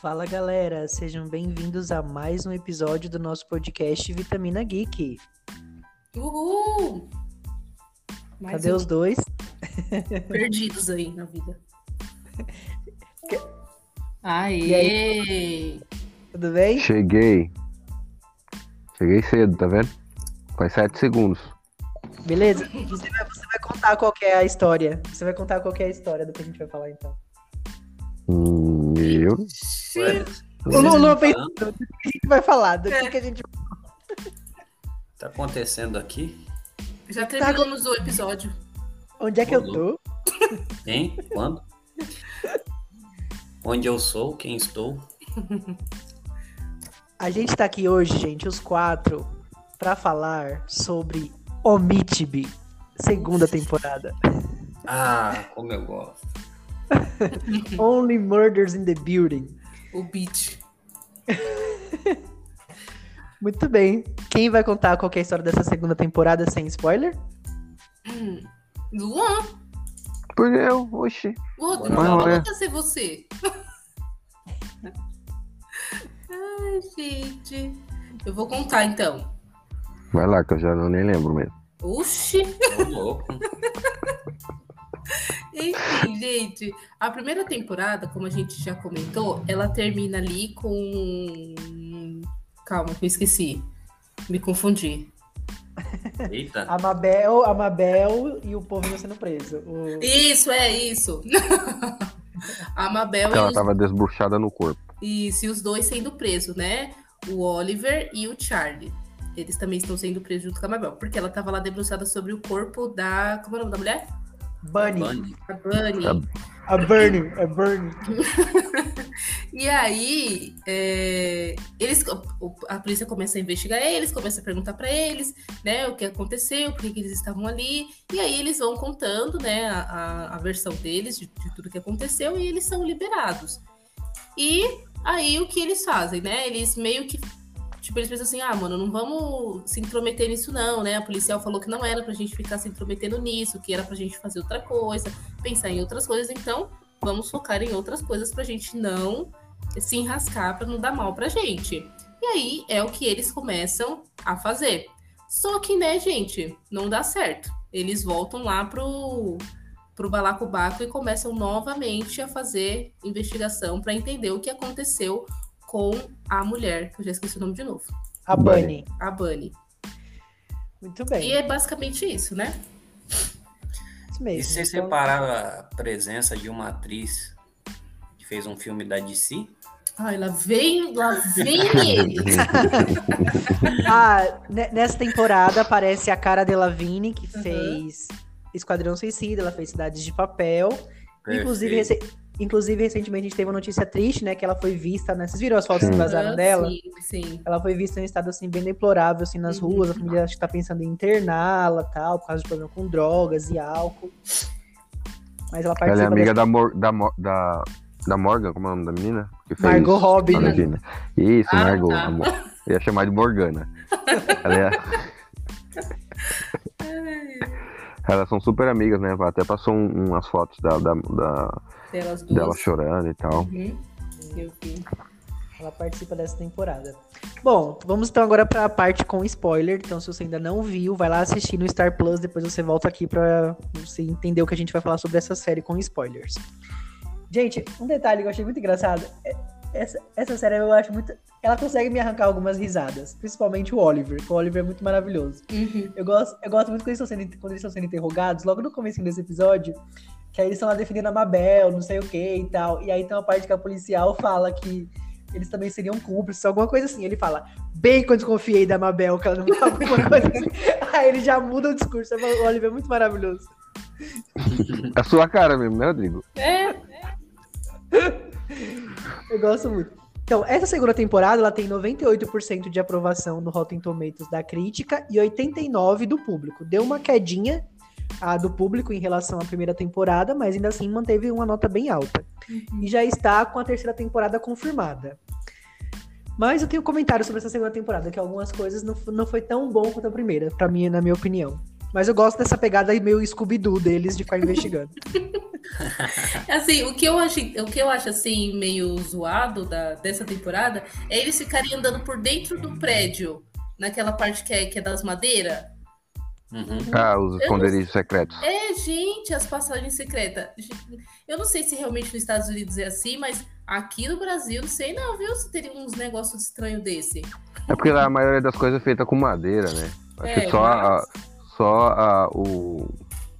Fala galera, sejam bem-vindos a mais um episódio do nosso podcast Vitamina Geek. Uhul! Mais Cadê um. os dois? perdidos aí na vida? Que- Aê! Tudo bem? Cheguei. Cheguei cedo, tá vendo? Faz sete segundos. Beleza? Você vai, você vai contar qual que é a história. Você vai contar qual que é a história do que a gente vai falar então. Hum, eu. Sim. O Lulu pensando do que a gente vai falar, do que, que a gente Tá acontecendo aqui? Já terminamos o episódio. Onde é que eu tô? Quem? Quando? Onde eu sou? Quem estou? A gente tá aqui hoje, gente, os quatro, pra falar sobre Omitibi, segunda temporada. Ah, como eu gosto. Only Murders in the Building. O beat. Muito bem. Quem vai contar qual que é a história dessa segunda temporada sem spoiler? Hum. Luan! Por eu, oxi. Luan, Mas não não vai é. ser você. Ai, gente. Eu vou contar então. Vai lá, que eu já não nem lembro mesmo. Oxi! Tô louco. Enfim, gente, a primeira temporada, como a gente já comentou, ela termina ali com. Calma, que eu esqueci. Me confundi. Eita. A Mabel, a Mabel e o povo sendo preso. O- Isso, é isso. a Mabel e ela os, tava desbuchada no corpo. isso, e os dois sendo presos, né? O Oliver e o Charlie. Eles também estão sendo presos junto com a Mabel, porque ela tava lá debruçada sobre o corpo da. Como é o nome da mulher? Bunny. Bunny. A Bunny. A Bernie. A Bernie. E aí, é, eles, o- a polícia começa a investigar eles, começa a perguntar pra eles, né, o que aconteceu, por que, que eles estavam ali. E aí eles vão contando, né, a, a- a versão deles de, de tudo que aconteceu e eles são liberados. E aí o que eles fazem, né? Eles meio que Tipo, eles pensam assim, ah, mano, não vamos se intrometer nisso, não, né? A policial falou que não era pra gente ficar se intrometendo nisso, que era pra gente fazer outra coisa, pensar em outras coisas, então vamos focar em outras coisas pra gente não se enrascar, pra não dar mal pra gente. E aí é o que eles começam a fazer. Só que, né, gente, não dá certo. Eles voltam lá pro, pro balacobaco e começam novamente a fazer investigação pra entender o que aconteceu com a mulher, que eu já esqueci o nome de novo, A Bunny. a Bunny. Muito E bem. é basicamente isso, né? Isso E mesmo. se você Então, separar a presença de uma atriz que fez um filme da DC? Ai, lá vem, lá vem ele. ah, ne- nessa temporada aparece a cara de Lavigne, que Uhum. fez Esquadrão Suicida, ela fez Cidades de Papel. Inclusive, Perfeito. rece- Inclusive, recentemente a gente teve uma notícia triste, né? Que ela foi vista, né? Vocês viram as fotos que vazaram Ah, dela? Sim, sim. Ela foi vista em um estado assim bem deplorável assim nas Uhum. ruas. A família acho que tá pensando em interná-la, tal, por causa de problema com drogas e álcool. Mas ela Ela participa é amiga da, Mor da, Mor- da, da Morgan, como é o nome da menina? Que fez Margot Robbie, né? Arlequina. Isso, Ah, Margot. tá. amor. Eu ia chamar de Morgana. Ela é- Elas são super amigas, né? Até passou um- umas fotos da, da, da- Delas duas. dela chorando e tal. Uhum. Eu vi. Ela participa dessa temporada. Bom, vamos então agora pra parte com spoiler. Então, se você ainda não viu, vai lá assistir no Star Plus. Depois você volta aqui pra você entender o que a gente vai falar sobre essa série com spoilers. Gente, um detalhe que eu achei muito engraçado. é- Essa, essa série eu acho muito. Ela consegue me arrancar algumas risadas. Principalmente o Oliver, que o Oliver é muito maravilhoso. Uhum. Eu gosto, eu gosto muito quando eles, estão sendo, quando eles estão sendo interrogados, logo no começo desse episódio, que aí eles estão lá defendendo a Mabel, não sei o que e tal. E aí tem uma parte que a policial fala que eles também seriam cúmplices, alguma coisa assim. Ele fala, bem que eu desconfiei da Mabel, que ela não tava alguma coisa assim. Aí ele já muda o discurso. O Oliver é muito maravilhoso. É a sua cara mesmo, né, Rodrigo? É, Eu gosto muito. Então, essa segunda temporada, ela tem 98% de aprovação no Rotten Tomatoes da crítica e 89% do público. Deu uma quedinha a do público em relação à primeira temporada, mas ainda assim manteve uma nota bem alta. E já está com a terceira temporada confirmada. Mas eu tenho um comentário sobre essa segunda temporada, que algumas coisas não, não foi tão bom quanto a primeira, pra mim, na minha opinião. Mas eu gosto dessa pegada meio Scooby-Doo deles de ficar investigando. Assim, o que eu acho, o que eu acho assim meio zoado da, dessa temporada é eles ficarem andando por dentro do prédio, naquela parte que é, que é das madeiras. Uhum. Ah, os Eu esconderijos secretos. É, gente, as passagens secretas. Eu não sei se realmente nos Estados Unidos é assim, mas aqui no Brasil, não sei não, viu? Se teria uns negócios estranhos desse. É porque lá a maioria das coisas é feita com madeira, né? Acho É, que só, a, mas- só a, o,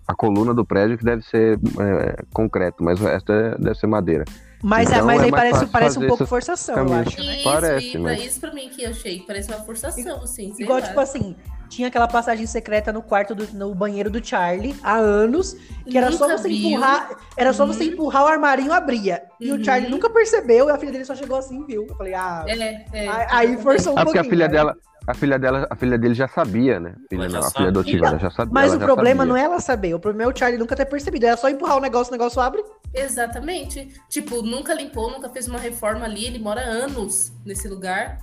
a coluna do prédio que deve ser é, concreto, mas o resto é- deve ser madeira. Mas, é, Então mas é aí mais parece, parece um pouco forçação, eu caminhos. acho, né? Isso, Parece, mas- isso pra mim que eu achei, parece uma forçação, assim. Igual, lá. tipo assim, tinha aquela passagem secreta no quarto do no banheiro do Charlie há anos, que era só Nunca você viu. empurrar, era só você Uhum. empurrar o armarinho abria. E Uhum. o Charlie nunca percebeu, e a filha dele só chegou assim, viu? Eu falei, ah, É, é, aí- forçou um Ah, porque a pouquinho. filha né? dela, a filha dela, a filha dele já sabia, né? Filha, Ela já não, a filha adotiva, ela já sabia. Mas o problema sabia. não é ela saber, o problema é o Charlie nunca ter percebido. Era só empurrar o negócio, o negócio abre. Exatamente. Tipo, nunca limpou, nunca fez uma reforma ali, ele mora anos nesse lugar.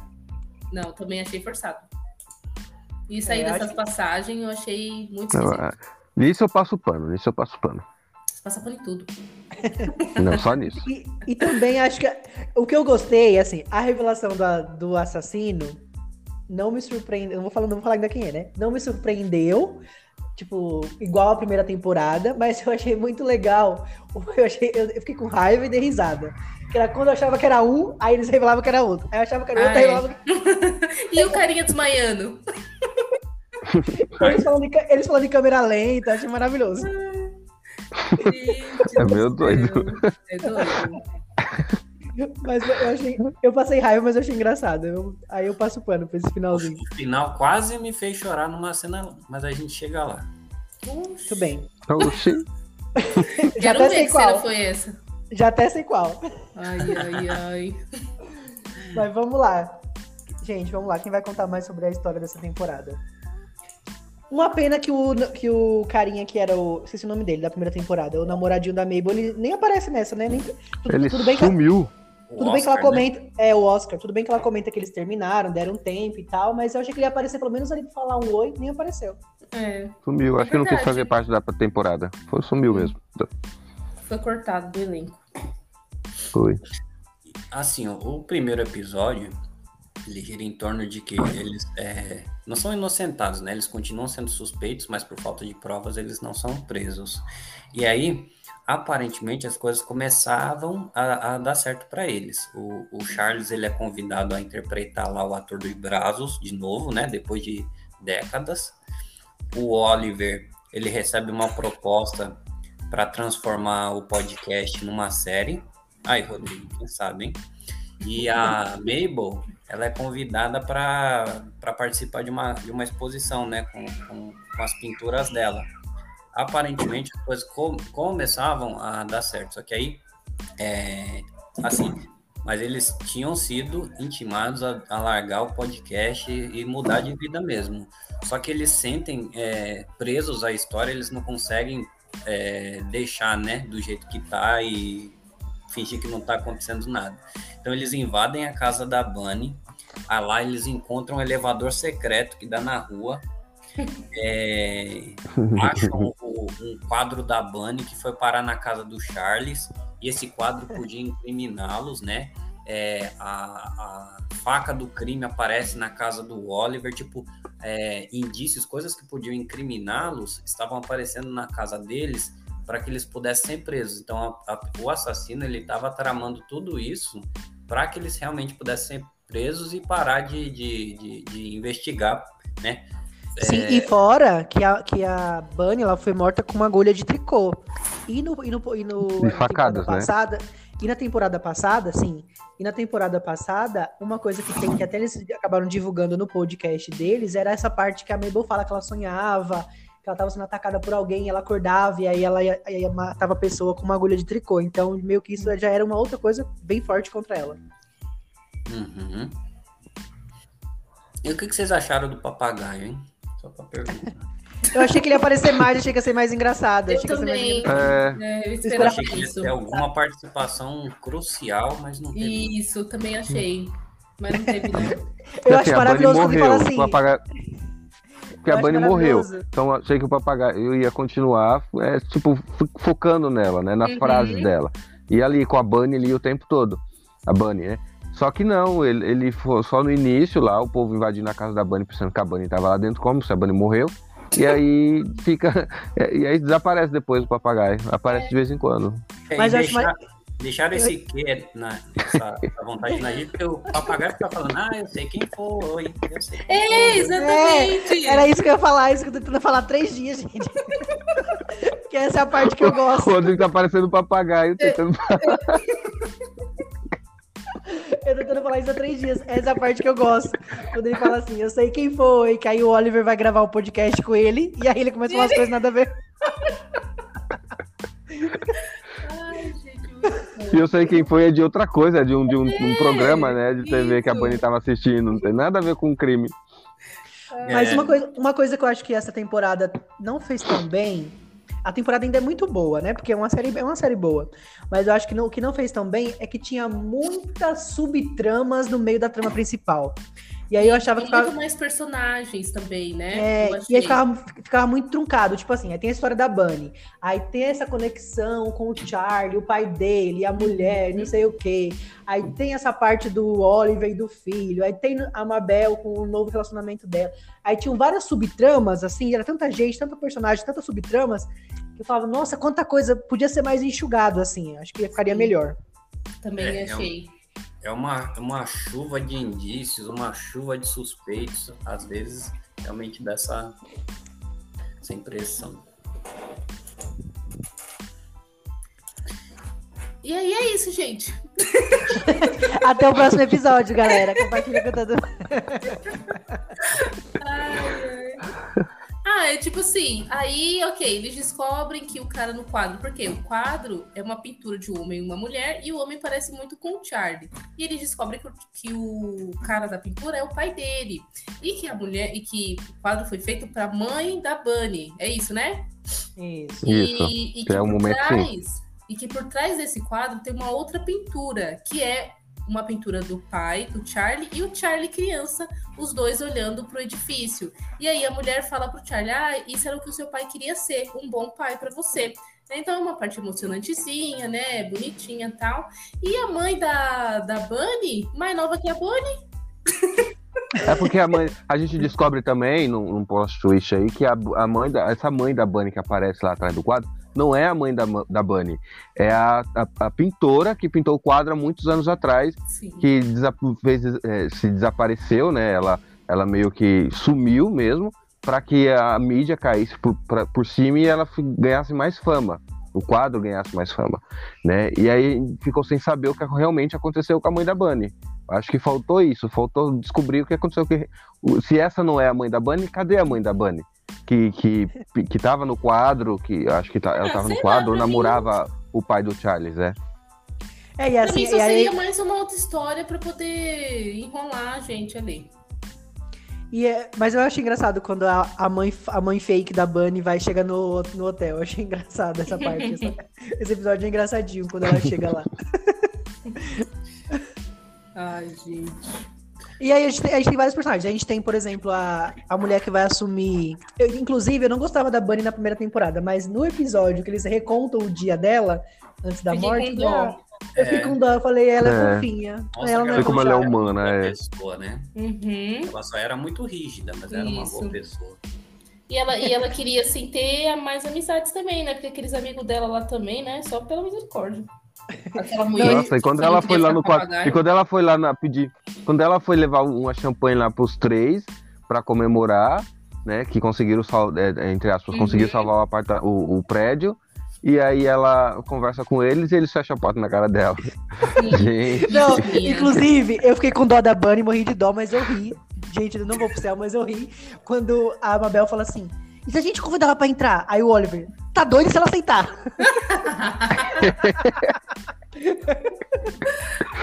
Não, também achei forçado. E sair É, dessas acho- passagens eu achei muito esquisito. é- nisso eu passo pano, nisso eu passo pano. Passa pano em tudo. Não, só nisso. E, e também acho que o que eu gostei, assim, a revelação da- do assassino não me surpreendeu. Não vou falar, não vou falar ainda quem é, né? Não me surpreendeu. Tipo, igual a primeira temporada, mas eu achei muito legal. Eu, achei, eu, fiquei com raiva e dei risada. Que era quando eu achava que era um, aí eles revelavam que era outro. Aí eu achava que era outro, Ah, aí é. revelavam que E o carinha desmaiando? eles falando, em, ca- eles falando em câmera lenta, achei maravilhoso. Gente É meio doido. É doido. Mas eu achei. Eu passei raiva, mas eu achei engraçado. Eu- aí eu passo pano pra esse finalzinho. O final quase me fez chorar numa cena, mas a gente chega lá. Muito bem. Oxi. Já Quero até sei que cena qual. foi essa. Já até sei qual. Ai, ai, ai. Mas vamos lá. Gente, vamos lá. Quem vai contar mais sobre a história dessa temporada? Uma pena que o, que o carinha que era o. Esqueci o nome dele, da primeira temporada, o namoradinho da Mabel, ele nem aparece nessa, né? Nem, tudo, Ele tudo bem que, sumiu. O tudo bem que ela Oscar, né? comenta. É, o Oscar. Tudo bem que ela comenta que eles terminaram, deram um tempo e tal, mas eu achei que ele ia aparecer pelo menos ali pra falar um oi, nem apareceu. É, Sumiu. É Acho que não quis fazer parte da temporada. Foi, sumiu mesmo. foi cortado do elenco. Foi. Assim, o, o primeiro episódio, ele gira em torno de que eles é, não são inocentados, né? Eles continuam sendo suspeitos, mas por falta de provas eles não são presos. E aí, aparentemente, as coisas começavam a, a dar certo para eles. O, o Charles, ele é convidado a interpretar lá o ator dos Brazos, de novo, né? Depois de décadas. O Oliver, ele recebe uma proposta para transformar o podcast numa série. Aí, Rodrigo, quem sabe, hein? E a Mabel, ela é convidada para participar de uma, de uma exposição, né? Com, com, com as pinturas dela. Aparentemente, as coisas com- começavam a dar certo. Só que aí, é, assim, mas eles tinham sido intimados a, a largar o podcast e, e mudar de vida mesmo. Só que eles sentem é, presos à história, eles não conseguem é, deixar, né, do jeito que tá e fingir que não tá acontecendo nada. Então eles invadem a casa da Bunny, lá eles encontram um elevador secreto que dá na rua, é, acham um quadro da Bunny que foi parar na casa do Charles, e esse quadro podia incriminá-los, né? É, a, a faca do crime aparece na casa do Oliver, tipo, é, indícios, coisas que podiam incriminá-los, estavam aparecendo na casa deles para que eles pudessem ser presos. Então, a- a- o assassino ele estava tramando tudo isso para que eles realmente pudessem ser presos e parar de, de, de, de investigar, né? Sim, e fora que a, que a Bunny ela foi morta com uma agulha de tricô. E no, e no, e no E na facadas, temporada né? passada, e na temporada passada, sim. E na temporada passada, uma coisa que tem que até eles acabaram divulgando no podcast deles era essa parte que a Mabel fala que ela sonhava, que ela tava sendo atacada por alguém, ela acordava e aí ela ia, ia matava a pessoa com uma agulha de tricô. Então, meio que isso já era uma outra coisa bem forte contra ela. Uhum. E o que, que vocês acharam do papagaio, hein? Só pra perguntar. Eu achei que ele ia aparecer mais, achei que ia ser mais engraçado. Eu achei que ia ser mais também. engraçado. É, É, eu esperava achei que ia isso. ter alguma participação crucial, mas não teve. Isso, também achei. Mas não teve, não. Eu acho a Bunny maravilhoso quando ele morreu, fala assim. o papagaio- porque Eu a acho Bunny morreu. Então eu achei que o papagaio ia continuar, é, tipo, fo- focando nela, né? Nas Uhum. frases dela. E ali com a Bunny ali o tempo todo. A Bunny, né? Só que não, ele, ele foi só no início lá, o povo invadindo a casa da Bunny, pensando que a Bunny tava lá dentro, como se a Bunny morreu. E aí fica. E aí desaparece depois o papagaio. Aparece de vez em quando. É, Mas eu acho deixar- Deixaram esse quê na, essa, essa vontade na gente, porque o papagaio fica falando, ah, eu sei quem foi, eu sei quem É, exatamente. Era isso que eu ia falar, isso que eu tô tentando falar há três dias, gente. que essa é a parte que eu O gosto. Rodrigo tá parecendo um papagaio tentando. Eu tô tentando falar isso há três dias. Essa é a parte que eu gosto. Quando ele fala assim, eu sei quem foi, que aí o Oliver vai gravar o podcast com ele, e aí ele começa a falar as coisas nada a ver. Ai, gente, muito bom. Eu sei quem foi é de outra coisa, é de um, de um, um programa, né? De TV que a. Bunny tava assistindo. Não tem nada a ver com crime. Mas É. uma coisa, uma coisa que eu acho que essa temporada não fez tão bem. A temporada ainda é muito boa, né? Porque é uma série, é uma série boa. Mas eu acho que não- o que não fez tão bem é que tinha muitas subtramas no meio da trama principal. E aí eu achava que ficava, muito mais personagens também, né? É, Eu e achei. aí ficava, ficava muito truncado. Tipo assim, aí tem a história da Bunny. Aí tem essa conexão com o Charlie, o pai dele, a mulher, não sei o quê. Aí tem essa parte do Oliver e do filho. Aí tem a Mabel com o novo relacionamento dela. Aí tinham várias subtramas, assim, era tanta gente, tanta personagem, tantas subtramas, que eu falava, nossa, quanta coisa podia ser mais enxugado, assim. Acho que ficaria Sim. melhor. Também É, é um- achei. É uma, uma chuva de indícios, uma chuva de suspeitos, às vezes realmente dá essa, essa impressão. E aí é isso, gente. Até o próximo episódio, galera. Compartilha com todo. Ah, é tipo assim, aí, ok, eles descobrem que o cara no quadro, porque o quadro é uma pintura de um homem e uma mulher, e o homem parece muito com o Charlie. E eles descobrem que, o- que o cara da pintura é o pai dele. E que a mulher, e que o quadro foi feito pra mãe da Bunny. É isso, né? Isso. Isso, E, e que é um por momento, sim. trás, E que por trás desse quadro tem uma outra pintura, que é uma pintura do pai, do Charlie, e o Charlie criança, os dois olhando pro edifício. E aí a mulher fala pro Charlie: Ah, isso era o que o seu pai queria ser, um bom pai para você. Então é uma parte emocionantezinha, né? Bonitinha tal. E a mãe da, da Bunny, mais nova que a Bunny, É porque a mãe. A gente descobre também, num, num post twist aí, que a, a mãe da, essa mãe da Bunny que aparece lá atrás do quadro não é a mãe da, da Bunny. É a, a, a pintora que pintou o quadro há muitos anos atrás, sim. que desa- fez, eh, se desapareceu, né? Ela, ela meio que sumiu mesmo, para que a mídia caísse por, pra- por cima e ela ganhasse mais fama. O quadro ganhasse mais fama, né? E aí ficou sem saber o que realmente aconteceu com a mãe da Bunny. Acho que faltou isso, faltou descobrir o que aconteceu. Que, se essa não é a mãe da Bunny, cadê a mãe da Bunny? Que, que, que tava no quadro, que acho que tá- ela Ah, tava sei no lá, quadro, mim- namorava o pai do Charles, é. É, e Pra assim, mim só e aí, seria mais uma outra história pra poder enrolar a gente ali. e é- mas eu acho engraçado quando a, a mãe, a mãe fake da Bunny vai chegar no, no hotel. Eu achei engraçado essa parte. essa- esse episódio é engraçadinho quando ela chega lá. Ai, gente. E aí a gente, tem, a gente tem vários personagens. A gente tem, por exemplo, a, a mulher que vai assumir. eu, inclusive, eu não gostava da Bunny na primeira temporada, mas no episódio que eles recontam o dia dela, antes da Fiquei morte, com eu falei, dó. eu fiquei com dó. Eu falei, ela é, É. fofinha. Mostra ela não é como ela é humana, boa é. pessoa, né? Uhum. Ela só era muito rígida, mas era uma boa pessoa. E ela, e ela queria, assim, ter mais amizades também, né? Porque aqueles amigos dela lá também, né? Só pela misericórdia. Aquela mulher. Nossa, e quando ela foi lá no quadro. papagaio. E quando ela foi lá na pedir. Quando ela foi levar uma champanhe lá pros três pra comemorar, né? Que conseguiram salvar, entre aspas, Uhum. conseguiram salvar o, aparta, o, o prédio. E aí ela conversa com eles e eles fecham a porta na cara dela. Gente. Não, inclusive, eu fiquei com dó da Bunny, morri de dó, mas eu ri. Gente, eu não vou pro céu, mas eu ri. Quando a Mabel fala assim: e se a gente convidar ela pra entrar? Aí o Oliver, tá doido se ela aceitar.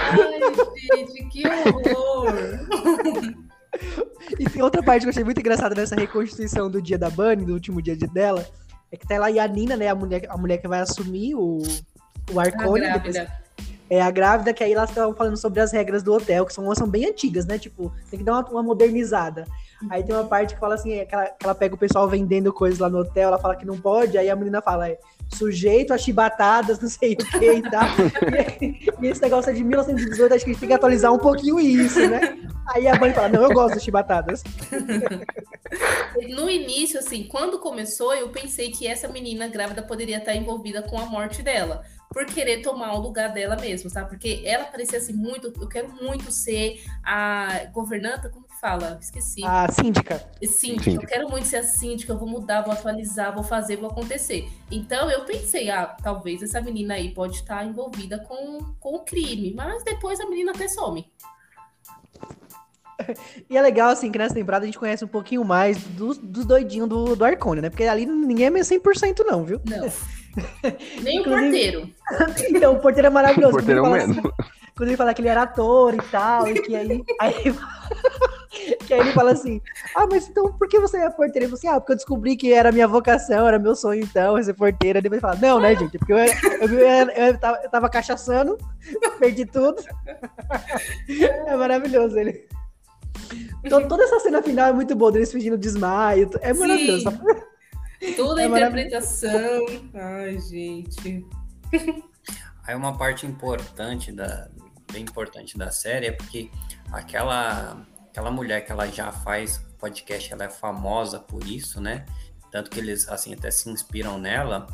Ai, gente, que horror. E tem outra parte que eu achei muito engraçada nessa reconstituição do dia da Bunny, do último dia de- dela, é que tá lá e a Nina, né, a mulher, a mulher que vai assumir o, o A Arcone, depois- grávida. é a grávida, que aí elas estavam falando sobre as regras do hotel, que são, são bem antigas, né, tipo, tem que dar uma, uma modernizada. Aí tem uma parte que fala assim, é que ela, que ela pega o pessoal vendendo coisas lá no hotel, ela fala que não pode, aí a menina fala, é, sujeito a chibatadas, não sei o que e tal. e, esse negócio é de 1918, acho que a gente tem que atualizar um pouquinho isso, né? Aí a mãe fala, não, eu gosto das chibatadas. No início, assim, quando começou, eu pensei que essa menina grávida poderia estar envolvida com a morte dela por querer tomar o lugar dela mesmo, sabe? Porque ela parecia assim muito, eu quero muito ser a governanta, como fala? Esqueci. A síndica. Síndica, eu quero muito ser a síndica, eu vou mudar, vou atualizar, vou fazer, vou acontecer. Então eu pensei, ah, talvez essa menina aí pode estar envolvida com, com o crime, mas depois a menina até some. E é legal, assim, que nessa temporada a gente conhece um pouquinho mais dos, dos doidinhos do, do Arcone, né? Porque ali ninguém é meio 100% não, viu? Não. Nem o porteiro. então, o porteiro é maravilhoso. O porteiro é o assim, quando ele fala que ele era ator e tal, e que aí, aí, que aí ele fala assim: Ah, mas então por que você é porteiro? Ele fala assim: Ah, porque eu descobri que era minha vocação, era meu sonho então, ser porteiro. Aí depois ele fala: Não, né, gente? Porque eu, eu, eu, eu, tava, eu tava cachaçando, perdi tudo. É maravilhoso ele. Então, toda essa cena final é muito boa, deles fingindo desmaio. É maravilhoso. Sim. Toda a é interpretação. Ai, gente. Aí uma parte importante da bem importante da série é porque aquela aquela mulher que ela já faz podcast, ela é famosa por isso, né? Tanto que eles assim até se inspiram nela.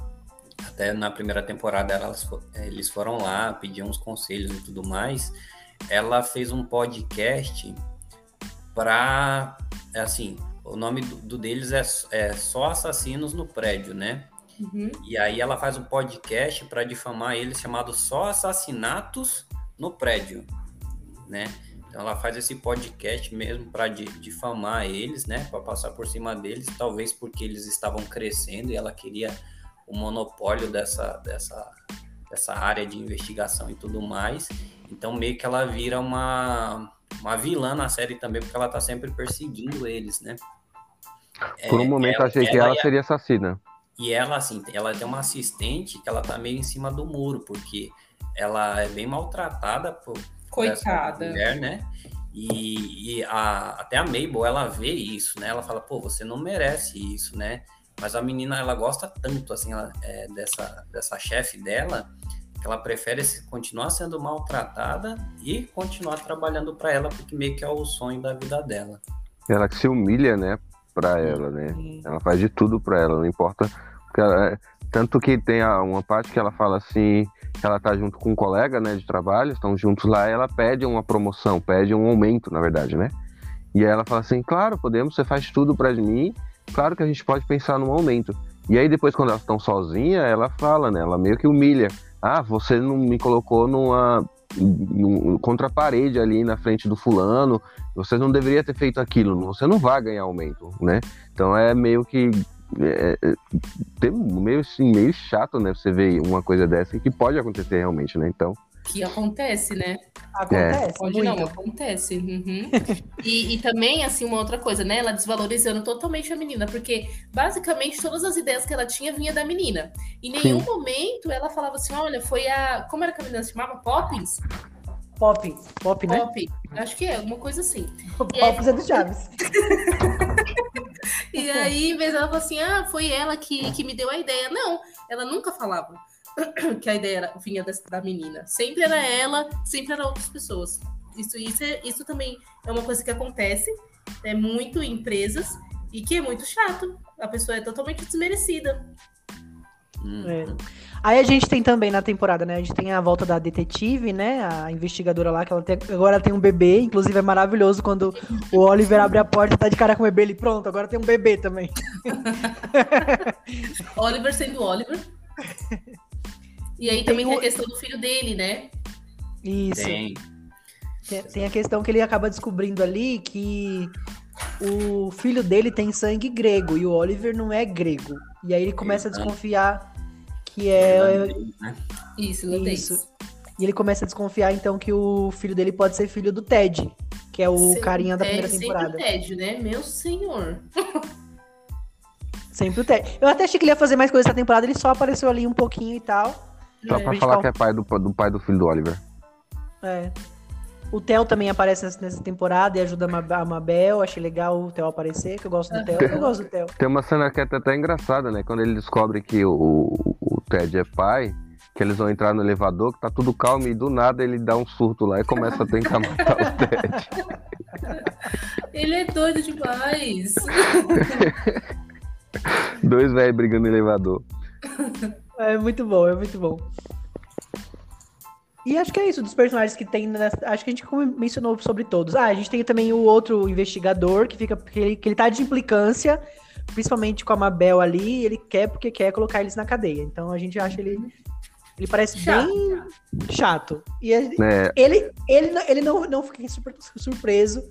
Até na primeira temporada elas, eles foram lá, pediam uns conselhos e tudo mais. Ela fez um podcast para assim, o nome do, do deles é, é só assassinos no prédio, né? Uhum. E aí ela faz um podcast para difamar eles chamado Só Assassinatos no Prédio, né? Então ela faz esse podcast mesmo para difamar eles, né? Para passar por cima deles, talvez porque eles estavam crescendo e ela queria o monopólio dessa, dessa, dessa área de investigação e tudo mais. Então meio que ela vira uma, uma vilã na série também, porque ela tá sempre perseguindo eles, né? Por um é, momento ela, achei que ela, ela seria assassina. E ela, assim, ela tem uma assistente que ela tá meio em cima do muro, porque ela é bem maltratada por Coitada. mulher, né? E, e a, até a Mabel, ela vê isso, né? Ela fala, pô, você não merece isso, né? Mas a menina, ela gosta tanto, assim, ela, é, dessa, dessa chefe dela, que ela prefere continuar sendo maltratada e continuar trabalhando para ela, porque meio que é o sonho da vida dela. Ela que se humilha, né, para ela, né? Ela faz de tudo para ela, não importa ela, é, tanto que tem uma parte que ela fala assim, ela tá junto com um colega, né, de trabalho, estão juntos lá, ela pede uma promoção, pede um aumento, na verdade, né? E aí ela fala assim, claro, podemos, você faz tudo para mim, claro que a gente pode pensar num aumento. E aí depois quando elas estão sozinhas, ela fala, né, ela meio que humilha. Ah, você não me colocou numa contra a parede ali na frente do fulano, você não deveria ter feito aquilo, você não vai ganhar aumento, né? Então é meio que é, é, tem meio assim, meio chato, né? Você ver uma coisa dessa que pode acontecer realmente, né? Então. Que acontece, né? Acontece. É. Pode não, acontece. Uhum. e, e, também, assim, uma outra coisa, né? Ela desvalorizando totalmente a menina, porque basicamente todas as ideias que ela tinha vinha da menina. Em nenhum Sim. momento ela falava assim: olha, foi a. Como era que a menina se chamava? Poppins? Pop. Pop, né? Pop. Acho que é, alguma coisa assim. Poppins aí... é do Chaves. E aí, em vez ela falou assim, ah, foi ela que, que me deu a ideia. Não, ela nunca falava que a ideia era, vinha da, da menina. Sempre era ela, sempre eram outras pessoas. Isso, isso, é, isso também é uma coisa que acontece é muito em empresas e que é muito chato. A pessoa é totalmente desmerecida. É. Aí a gente tem também na temporada, né? A gente tem a volta da detetive, né? A investigadora lá, que ela tem, agora tem um bebê. Inclusive é maravilhoso quando o Oliver abre a porta e tá de cara com o bebê. Ele, pronto, agora tem um bebê também. Oliver sendo Oliver. E aí também tem, tem a questão do filho dele, né? Isso. Tem. Tem, tem a questão que ele acaba descobrindo ali que o filho dele tem sangue grego e o Oliver não é grego. E aí ele começa a desconfiar que é. Né? Isso, Isso. E ele começa a desconfiar, então, que o filho dele pode ser filho do Ted, que é o sempre carinha da primeira temporada. Sempre o Ted, né? Meu senhor. sempre o Ted. Eu até achei que ele ia fazer mais coisas essa temporada, ele só apareceu ali um pouquinho e tal. Só é. pra falar que é pai do, do pai do filho do Oliver. É. O Theo também aparece nessa- temporada e ajuda a Mabel. Achei legal o Theo aparecer, que eu gosto do Theo. Eu gosto do Theo. Tem uma cena que é até engraçada, né? Quando ele descobre que o, o, o Ted é pai, que eles vão entrar no elevador, que tá tudo calmo e do nada ele dá um surto lá e começa a tentar matar o Ted. Ele é doido demais. Dois velhos brigando no elevador. É muito bom, é muito bom. E acho que é isso, dos personagens que tem nessa, Acho que a gente mencionou sobre todos. Ah, a gente tem também o outro investigador que fica. Que ele, que ele tá de implicância, principalmente com a Mabel ali, e ele quer porque quer colocar eles na cadeia. Então a gente acha ele. Ele parece Chato. bem chato. E ele, É, ele, ele, não- ele não, não fica super- surpreso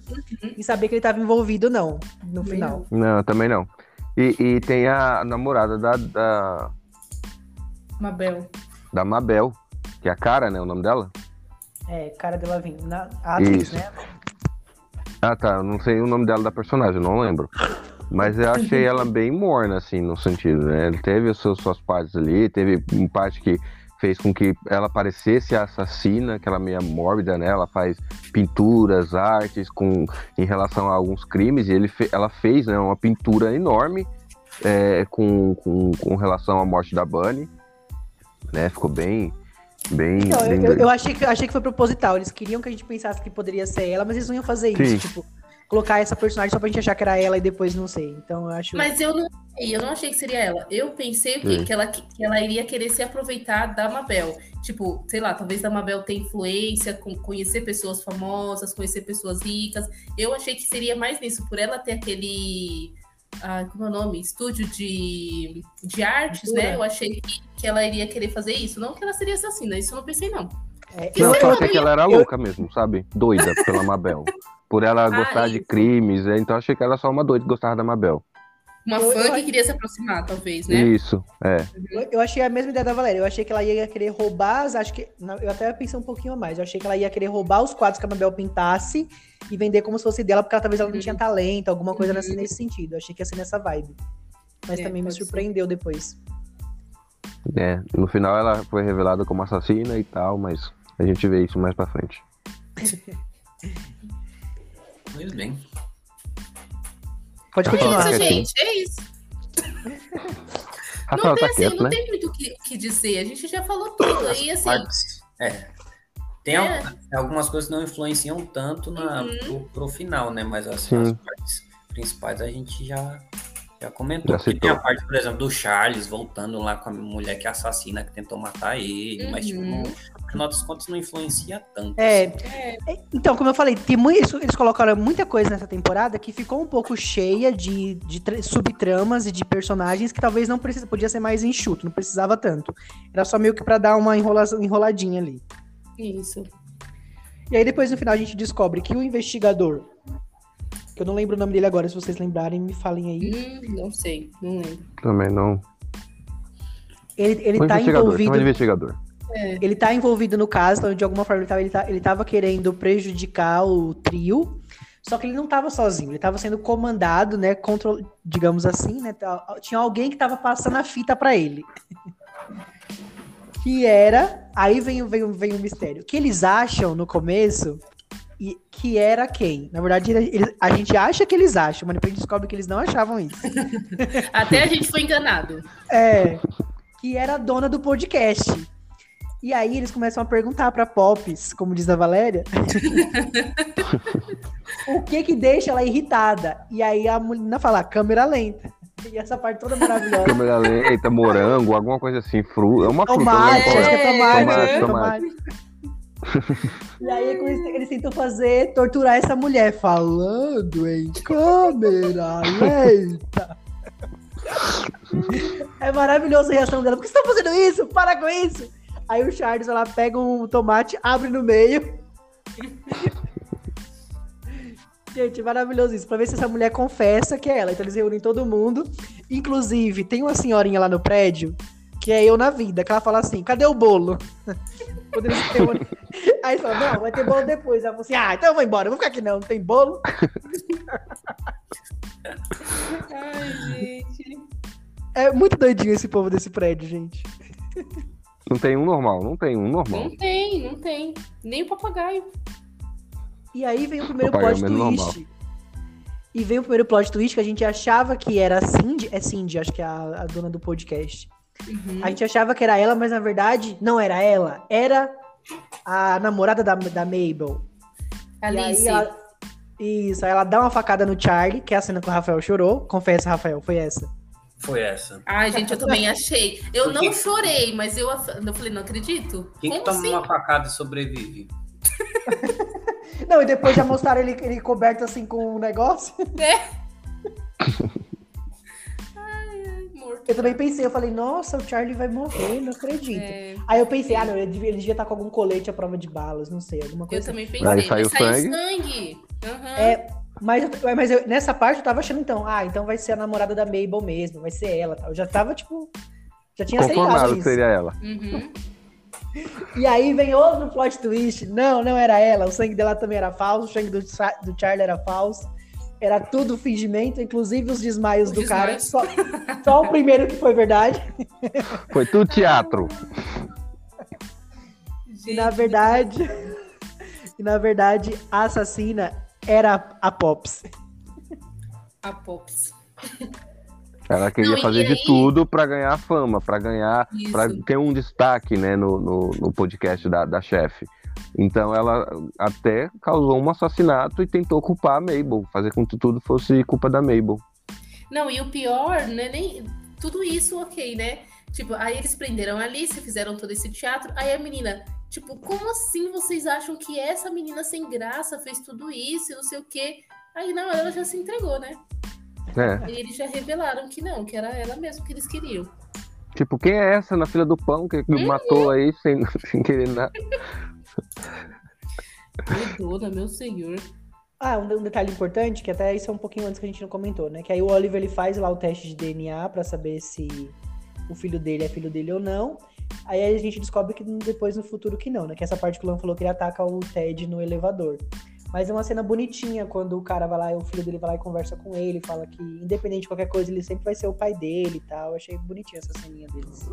em saber que ele estava envolvido, não, no final. não, também não. E, e tem a namorada da, da, Mabel. da Mabel, que é a cara, né? O nome dela? É, cara dela vindo. Na, a atriz, Isso. né? Ah, tá. Eu não sei o nome dela da personagem, não lembro. Mas eu achei ela bem morna, assim, no sentido, né? Ele teve as suas, suas partes ali, teve uma parte que fez com que ela parecesse a assassina, que ela é meio mórbida, né? Ela faz pinturas, artes com, em relação a alguns crimes, e ele fe- ela fez né, uma pintura enorme é, com, com, com relação à morte da Bunny, né? Ficou bem... Bem, Então, bem eu, eu achei, que, achei que foi proposital. Eles queriam que a gente pensasse que poderia ser ela, mas eles não iam fazer isso. Sim. Tipo, colocar essa personagem só pra gente achar que era ela e depois não sei. Então eu acho. Mas eu não sei, eu não achei que seria ela. Eu pensei o quê? Sim. Que, ela, que ela iria querer se aproveitar da Mabel. Tipo, sei lá, talvez a Mabel tenha influência, com conhecer pessoas famosas, conhecer pessoas ricas. Eu achei que seria mais nisso, por ela ter aquele. Ah, como é o nome? Estúdio de, de artes, né? Eu achei que, que ela iria querer fazer isso. Não que ela seria assassina, isso eu não pensei, não. É, eu, eu eu- achei que ela era louca mesmo, sabe? Doida pela Mabel. Por ela Ah, gostar de crimes, é, então eu achei que ela era só uma doida que gostava da Mabel. Uma Eu- fã eu- que queria se aproximar, talvez, né? Isso, é. eu- eu achei a mesma ideia da Valéria. Eu achei que ela ia querer roubar. as- Acho que. Eu até pensei um pouquinho a mais. Eu achei que ela ia querer roubar os quadros que a Mabel pintasse e vender como se fosse dela, porque ela, talvez ela não Uhum. tinha talento, alguma coisa nesse, Uhum. nesse sentido. Eu achei que ia ser nessa vibe. Mas É, também me pode ser. surpreendeu depois. é. No final ela foi revelada como assassina e tal, mas a gente vê isso mais pra frente. Pois bem. Pode É continuar. isso, Rafael, gente, é isso. Rafael Não tem tá assim, quieto, não né? tem muito o que, que dizer. A gente já falou tudo. E assim, Partes- É. Tem É. al- algumas coisas que não influenciam tanto na, Uhum. pro, pro final, né? Mas assim, as partes principais a gente já, já comentou. Já citou. tem a parte, por exemplo, do Charles voltando lá com a mulher que é assassina, que tentou matar ele. Mas, tipo, Uhum. no final das contas, não influencia tanto. É, assim. É, Então, como eu falei, tem muito, isso- eles colocaram muita coisa nessa temporada que ficou um pouco cheia de, de tra- subtramas e de personagens que talvez não precisa, podia ser mais enxuto, não precisava tanto. Era só meio que pra dar uma enrolação, enroladinha ali. isso. E aí depois no final a gente descobre que o investigador, que eu não lembro o nome dele agora, se vocês lembrarem, me falem aí. Hum, não sei, não lembro. Também não. Ele, ele o tá envolvido. de investigador. Ele tá envolvido no caso, então de alguma forma ele tava, ele, tá- ele tava querendo prejudicar o trio. Só que ele não tava sozinho, ele tava sendo comandado, né? Control, digamos assim, né? tá- Tinha alguém que tava passando a fita pra ele. que era. Aí vem, o- vem, o- vem o mistério. Que eles acham no começo e, que era quem? Na verdade, ele- eles- a gente acha que eles acham, mas depois a gente descobre que eles não achavam isso. Até a gente foi enganado. É, que era a dona do podcast. E aí eles começam a perguntar pra Pops, como diz a Valéria, o que que deixa ela irritada. E aí a menina fala, câmera lenta. E essa parte toda maravilhosa. Câmera lenta, morango, alguma coisa assim, fruta. É uma fruta. Tomate, não acho que é tomate. Tomate, é tomate. E aí eles, eles tentam fazer, torturar essa mulher, falando em câmera lenta. É maravilhosa a reação dela. Por que você tá fazendo isso? Para com isso! Aí o Charles, ela pega um tomate, abre no meio. Gente, maravilhoso isso. Pra ver se essa mulher confessa que é ela. Então eles reúnem todo mundo. Inclusive, tem uma senhorinha lá no prédio, que é eu na vida, que ela fala assim: cadê o bolo? Quando eles reúnem. Aí falam: não, vai ter bolo depois. Ela fala assim: ah, então eu vou embora, eu vou ficar aqui não, não tem bolo. Ai, gente. É muito doidinho esse povo desse prédio, gente. Não tem um normal, não tem um normal. Não tem, não tem. Nem o papagaio. E aí vem o primeiro Papai, plot é twist. E vem o primeiro plot twist que a gente achava que era a Cindy. É Cindy, acho que é a, a dona do podcast. Uhum. A gente achava que era ela, mas na verdade não era ela. Era a namorada da, da Mabel. E aí Alice. ela- isso, aí ela dá uma facada no Charlie, que é a cena que o Rafael chorou. Confessa, Rafael, foi essa. Foi essa. Ai, gente, eu também achei. Eu Por não chorei, mas eu, eu falei, não acredito. Quem que Como toma assim? uma facada e sobrevive? Não, e depois já mostraram ele, ele coberto assim com um negócio. Morto. Eu também pensei, eu falei, nossa, o Charlie vai morrer, não acredito. É, Aí eu pensei, ah, não, ele devia, ele devia estar com algum colete à prova de balas, não sei, alguma eu coisa. também Aí pensei. mas saiu sangue. sangue. Aham. É, mas, eu- mas eu- nessa parte eu tava achando, então, ah, então vai ser a namorada da Mabel mesmo, vai ser ela. tal. Eu já tava, tipo, já tinha Conformado aceitado seria ela. Uhum. E aí vem outro plot twist. Não, não era ela. O sangue dela também era falso. O sangue do, do Charlie era falso. Era tudo fingimento, inclusive os desmaios Os do cara. desmaios. Só, só o primeiro que foi verdade. Foi tudo teatro. E na verdade. e na verdade, a assassina era a Pops. A Pops. Ela queria Não, fazer aí- de tudo pra ganhar fama, pra ganhar, pra ter um destaque, né, no, no, no podcast da, da chefe. Então ela até causou um assassinato e tentou culpar a Mabel, fazer com que tudo fosse culpa da Mabel. Não, e o pior, né? Nem tudo isso, ok, né? Tipo, aí eles prenderam a Alice, fizeram todo esse teatro. Aí a menina, tipo, como assim vocês acham que essa menina sem graça fez tudo isso e não sei o quê? Aí não, ela já se entregou, né? É, E eles já revelaram que não, que era ela mesmo que eles queriam. tipo, quem é essa na fila do pão que, que Uhum. matou aí sem, sem querer nada? Doidona, meu senhor. Ah, um, um detalhe importante, que até isso é um pouquinho antes que a gente não comentou, né? Que aí o Oliver ele faz lá o teste de DNA pra saber se o filho dele é filho dele ou não. Aí a gente descobre que depois no futuro que não, né? Que essa parte que o Lan falou que ele ataca o Ted no elevador. Mas é uma cena bonitinha quando o cara vai lá, o filho dele vai lá e conversa com ele, fala que independente de qualquer coisa, ele sempre vai ser o pai dele e tal. Eu achei bonitinha essa ceninha deles.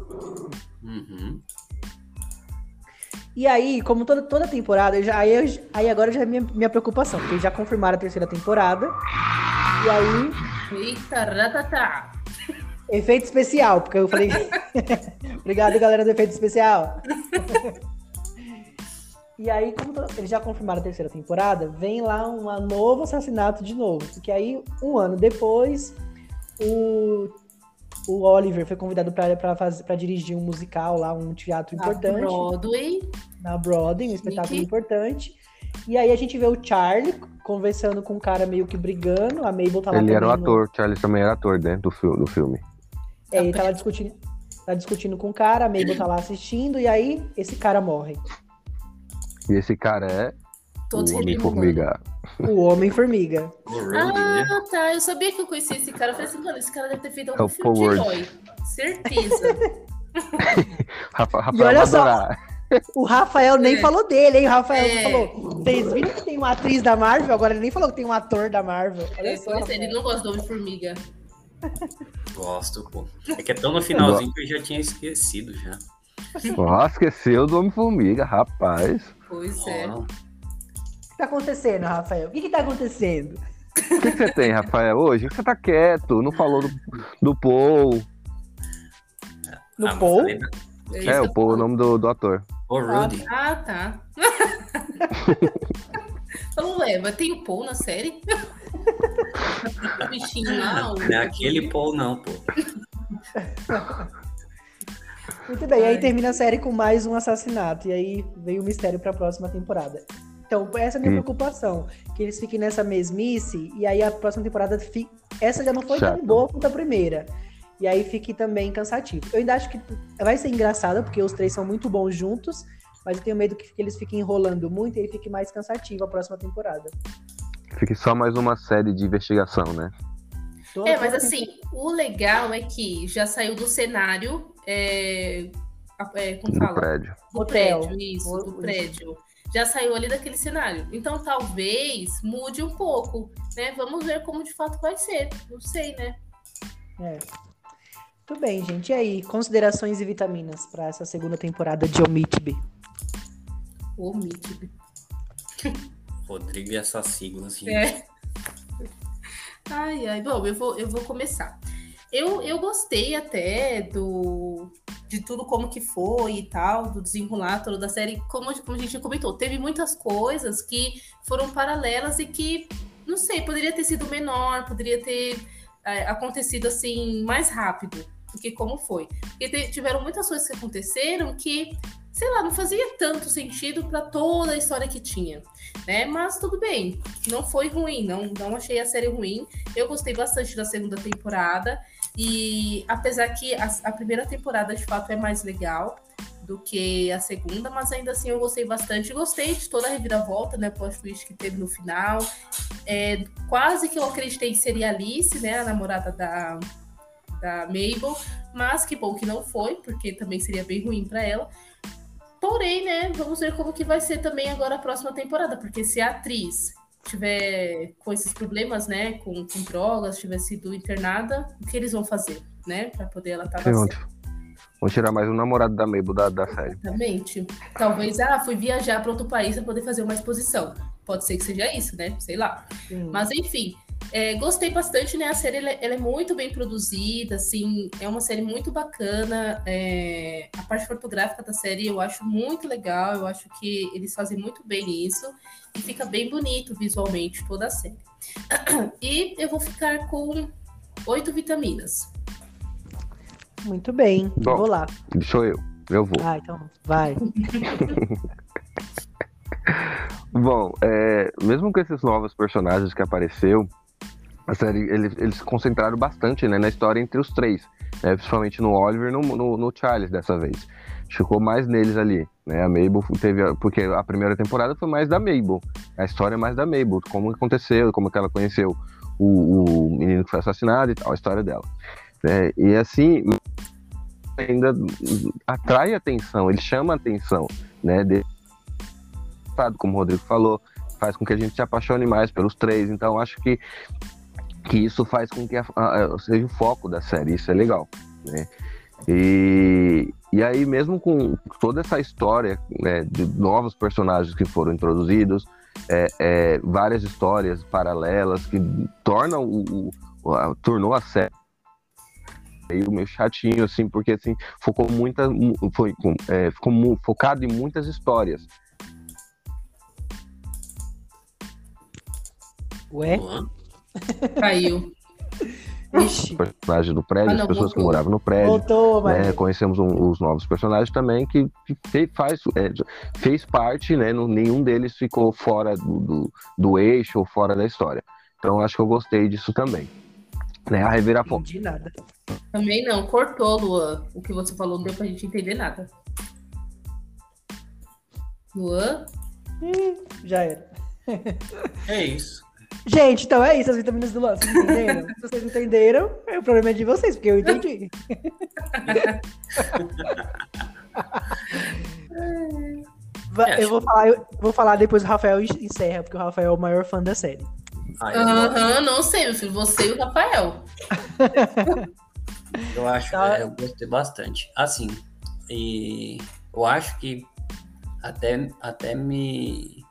Uhum. E aí, como toda, toda temporada, já, aí, eu- aí agora já é minha, minha preocupação, porque já confirmaram a terceira temporada. E aí, Eita, ratatá. Efeito especial, porque eu falei. Obrigado, galera do efeito especial. e aí, como to- eles já confirmaram a terceira temporada, vem lá um novo assassinato de novo. Porque aí, um ano depois, o, o Oliver foi convidado para dirigir um musical lá, um teatro A importante Broadway. na Broadway, um espetáculo Nick. importante. E aí a gente vê o Charlie conversando com um cara meio que brigando. A Mabel tá lá Ele era o no- ator, Charles também era ator dentro do, fil- do filme. É, ele tá lá discutindo, tá discutindo com o cara, a Mabel tá lá assistindo, e aí esse cara morre. E esse cara é Todos o. Homem-Formiga. O Homem-Formiga. Né? Ah, tá. Eu sabia que eu conhecia esse cara. Eu falei assim, mano, esse cara deve ter feito É algum o filme de herói. Certeza. Rafa, Rafael E olha vai só, adorar. O Rafael nem É. falou dele, hein? O Rafael É. falou. Vocês viram que tem uma atriz da Marvel? Agora ele nem falou que tem um ator da Marvel. Olha É, só. é, ele Rafael. não gosta do Homem-Formiga. Gosto, pô. É que é tão no finalzinho que eu já tinha esquecido já. Ó, esqueceu do Homem-Formiga, rapaz. Pois é. Ó, O que tá acontecendo, Rafael? O que que tá acontecendo? O que, que você tem, Rafael, hoje? Você tá quieto, não falou do, do Paul. No ah, Paul? É, É, o Paul é o nome do, do ator. O Rudy. Ah, tá. Falou, ué, mas tem o Paul na série? o bichinho lá, o... Não é aquele Paul, não, pô. Muito bem, aí Ai. termina a série com mais um assassinato. E aí vem o mistério pra próxima temporada. Então, essa é a minha Hum. preocupação. Que eles fiquem nessa mesmice e aí a próxima temporada fique. Essa já não foi tão boa quanto a primeira. E aí fique também cansativo. Eu ainda acho que vai ser engraçado, porque os três são muito bons juntos, mas eu tenho medo que eles fiquem enrolando muito e aí fique mais cansativo a próxima temporada. Fique só mais uma série de investigação, né? Toda- É, mas assim, o legal é que já saiu do cenário. É, é, como Do fala? prédio. Do Hotel. prédio, isso, O- do isso. prédio. Já saiu ali daquele cenário. Então talvez mude um pouco, né? Vamos ver como de fato vai ser. Não sei, né? É. Tudo bem, gente. E aí, considerações e vitaminas para essa segunda temporada de Omitbe? O Mitib. Rodrigo e essas siglas, gente. É. Ai, ai. Bom, eu vou, eu vou começar. Eu, eu gostei até do de tudo como que foi e tal, do desenrolar toda da série, como, como a gente comentou, teve muitas coisas que foram paralelas e que, não sei, poderia ter sido menor, poderia ter é, acontecido assim mais rápido do que como foi. Porque tiveram muitas coisas que aconteceram que, sei lá, não fazia tanto sentido para toda a história que tinha, né? Mas tudo bem, não foi ruim, não, não achei a série ruim. Eu gostei bastante da segunda temporada e apesar que a, a primeira temporada de fato é mais legal, do que a segunda, mas ainda assim eu gostei bastante. Gostei de toda a reviravolta, né? Plot twist que teve no final. É, quase que eu acreditei que seria Alice, né? A namorada da, da Mabel, mas que bom que não foi, porque também seria bem ruim para ela. Porém, né? Vamos ver como que vai ser também agora a próxima temporada, porque se a atriz tiver com esses problemas, né? Com, com drogas, tiver sido internada, o que eles vão fazer, né? Para poder ela estar tá Vamos tirar mais um namorado da Mabel da, da série. Exatamente. Talvez, ah, fui viajar para outro país para poder fazer uma exposição. Pode ser que seja isso, né? Sei lá. Sim. Mas enfim, é, gostei bastante, né? A série ela, ela, é muito bem produzida, assim, é uma série muito bacana. É, a parte fotográfica da série eu acho muito legal, eu acho que eles fazem muito bem isso e fica bem bonito visualmente toda a série. E eu vou ficar com oito vitaminas. Muito bem, Bom, vou lá. Sou eu, eu vou. Ah, então vai. Bom, é, mesmo com esses novos personagens que apareceu, a série eles, eles se concentraram bastante né, na história entre os três, né, principalmente no Oliver e no, no, no, Charles dessa vez. Ficou mais neles ali, né? A Mabel teve. Porque a primeira temporada foi mais da Mabel. A história é mais da Mabel, como aconteceu, como que ela conheceu o, o menino que foi assassinado e tal, a história dela. É, e assim, ainda atrai atenção, ele chama atenção, né? De, como o Rodrigo falou, faz com que a gente se apaixone mais pelos três. Então, acho que, que isso faz com que a, a, seja o foco da série. Isso é legal, né? E, e aí, mesmo com toda essa história né, de novos personagens que foram introduzidos, é, é, várias histórias paralelas que tornam o, o a, tornou a série meio, meio chatinho, assim, porque assim, focou muita, foi, é, ficou focado em muitas histórias. Ué? Caiu. Ixi. personagem do prédio, ah, não, as pessoas voltou. que moravam no prédio. Voltou, né, conhecemos um, os novos personagens também que, que faz, é, fez parte, né? nenhum deles ficou fora do, do, do, eixo ou fora da história. Então acho que eu gostei disso também. Né, a reviravolta. Não entendi nada. Também não, cortou, Luan. O que você falou não deu pra gente entender nada. Luan? Hum, já era. É isso. Gente, então é isso, as vitaminas do Luan. Vocês entenderam? Se vocês entenderam, o problema é de vocês, porque eu entendi. eu vou falar, eu vou falar depois o Rafael encerra, porque o Rafael é o maior fã da série. Aham, uhum, não sei, meu filho. Você e o Rafael. Eu acho tá. eu gostei bastante. Assim, e eu acho que até, até me,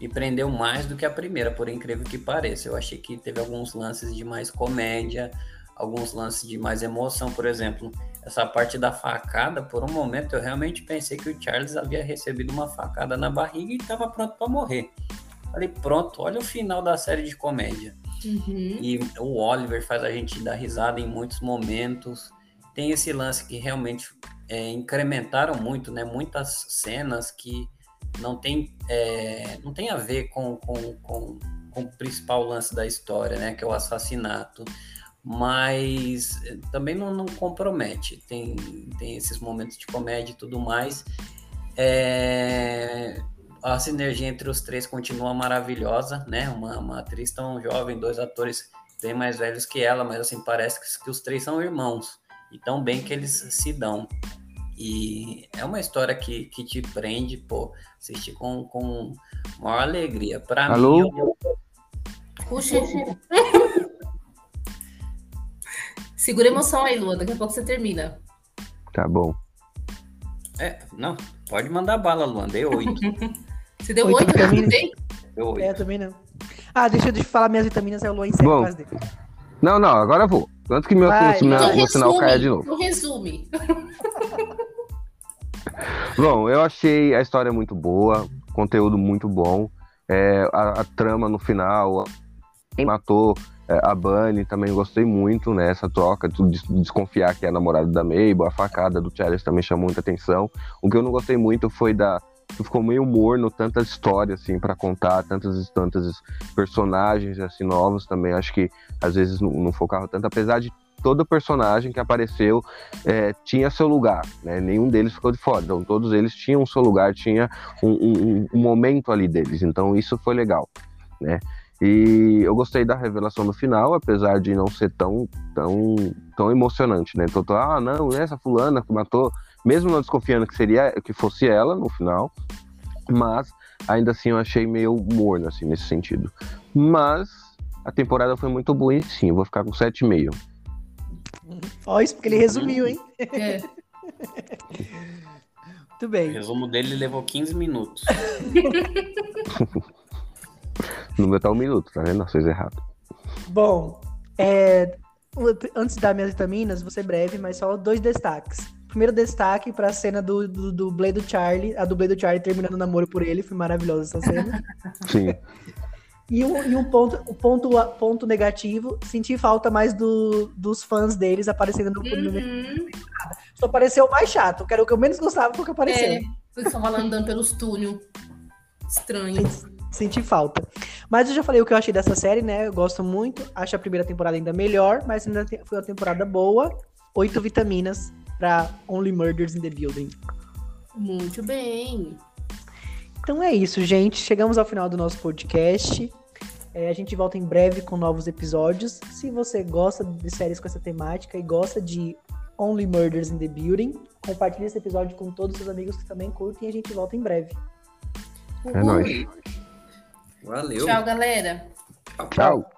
me prendeu mais do que a primeira, por incrível que pareça. Eu achei que teve alguns lances de mais comédia, alguns lances de mais emoção, por exemplo. Essa parte da facada, por um momento eu realmente pensei que o Charles havia recebido uma facada na barriga e estava pronto para morrer. Falei, pronto, olha o final da série de comédia. Uhum. E o Oliver faz a gente dar risada em muitos momentos. Tem esse lance que realmente é, incrementaram muito, né? Muitas cenas que não tem, é, não tem a ver com, com, com, com, o principal lance da história, né? Que é o assassinato. Mas é, também não, não compromete. Tem, tem esses momentos de comédia e tudo mais. É, a sinergia entre os três continua maravilhosa, né? Uma, uma atriz tão jovem, dois atores bem mais velhos que ela, mas assim, parece que, que os três são irmãos e tão bem que eles se dão. E é uma história que, que te prende, pô, assistir com, com maior alegria. Para Alô? mim. Eu... Puxa. Segura a emoção aí, Lua. Daqui a pouco você termina. Tá bom. É, não, pode mandar bala, Luan. Dei oito. Você deu oito pra mim? Deu É, eu oito. também não. Ah, deixa eu de falar minhas vitaminas, aí o Luan encerra Bom. Não, não, agora eu vou. Antes que meu, Vai, meu, vai. meu sinal resume, caia de novo. então resume. Bom, eu achei a história muito boa, conteúdo muito bom. É, a, a trama no final, quem matou é, a Bunny, também gostei muito, né? Essa troca, de des- desconfiar que é a namorada da Mabel, a facada do Charles também chamou muita atenção. O que eu não gostei muito foi da. Ficou meio morno, tanta história assim para contar, tantas tantas personagens assim novos também. Acho que às vezes não, não focava tanto, apesar de todo personagem que apareceu é, tinha seu lugar, né? Nenhum deles ficou de fora. Então todos eles tinham seu lugar, tinha um, um- um momento ali deles. Então isso foi legal, né? E eu gostei da revelação no final, apesar de não ser tão tão tão emocionante, né? Então, ah, não, essa fulana que matou, mesmo não desconfiando que seria que fosse ela no final, mas ainda assim eu achei meio morno assim nesse sentido. Mas a temporada foi muito boa e sim, eu vou ficar com 7,5. Ó, isso porque ele resumiu, hein? É. Muito O bem. resumo dele levou 15 minutos. No meu tá um minuto, tá vendo? Vocês erraram. Bom, é, o- antes de dar minhas vitaminas, vou ser breve, mas só dois destaques. Primeiro destaque pra cena do, do dublê do Charlie, a dublê do Charlie terminando o namoro por ele, foi maravilhosa essa cena. Sim. E um, e um ponto, o ponto, ponto negativo, senti falta mais do, dos fãs deles aparecendo no, no Uhum. Só apareceu o mais chato, que era o que eu menos gostava, foi o que apareceu. É, estavam lá andando pelos túneis. Estranho. Senti falta. Mas eu já falei o que eu achei dessa série, né? Eu gosto muito. Acho a primeira temporada ainda melhor, mas ainda foi uma temporada boa. Oito vitaminas pra Only Murders in the Building. Muito bem. Então é isso, gente. Chegamos ao final do nosso podcast. É, a gente volta em breve com novos episódios. Se você gosta de séries com essa temática e gosta de Only Murders in the Building, compartilhe esse episódio com todos os seus amigos que também curtem e a gente volta em breve. É nóis. Valeu. Tchau, galera. Tchau.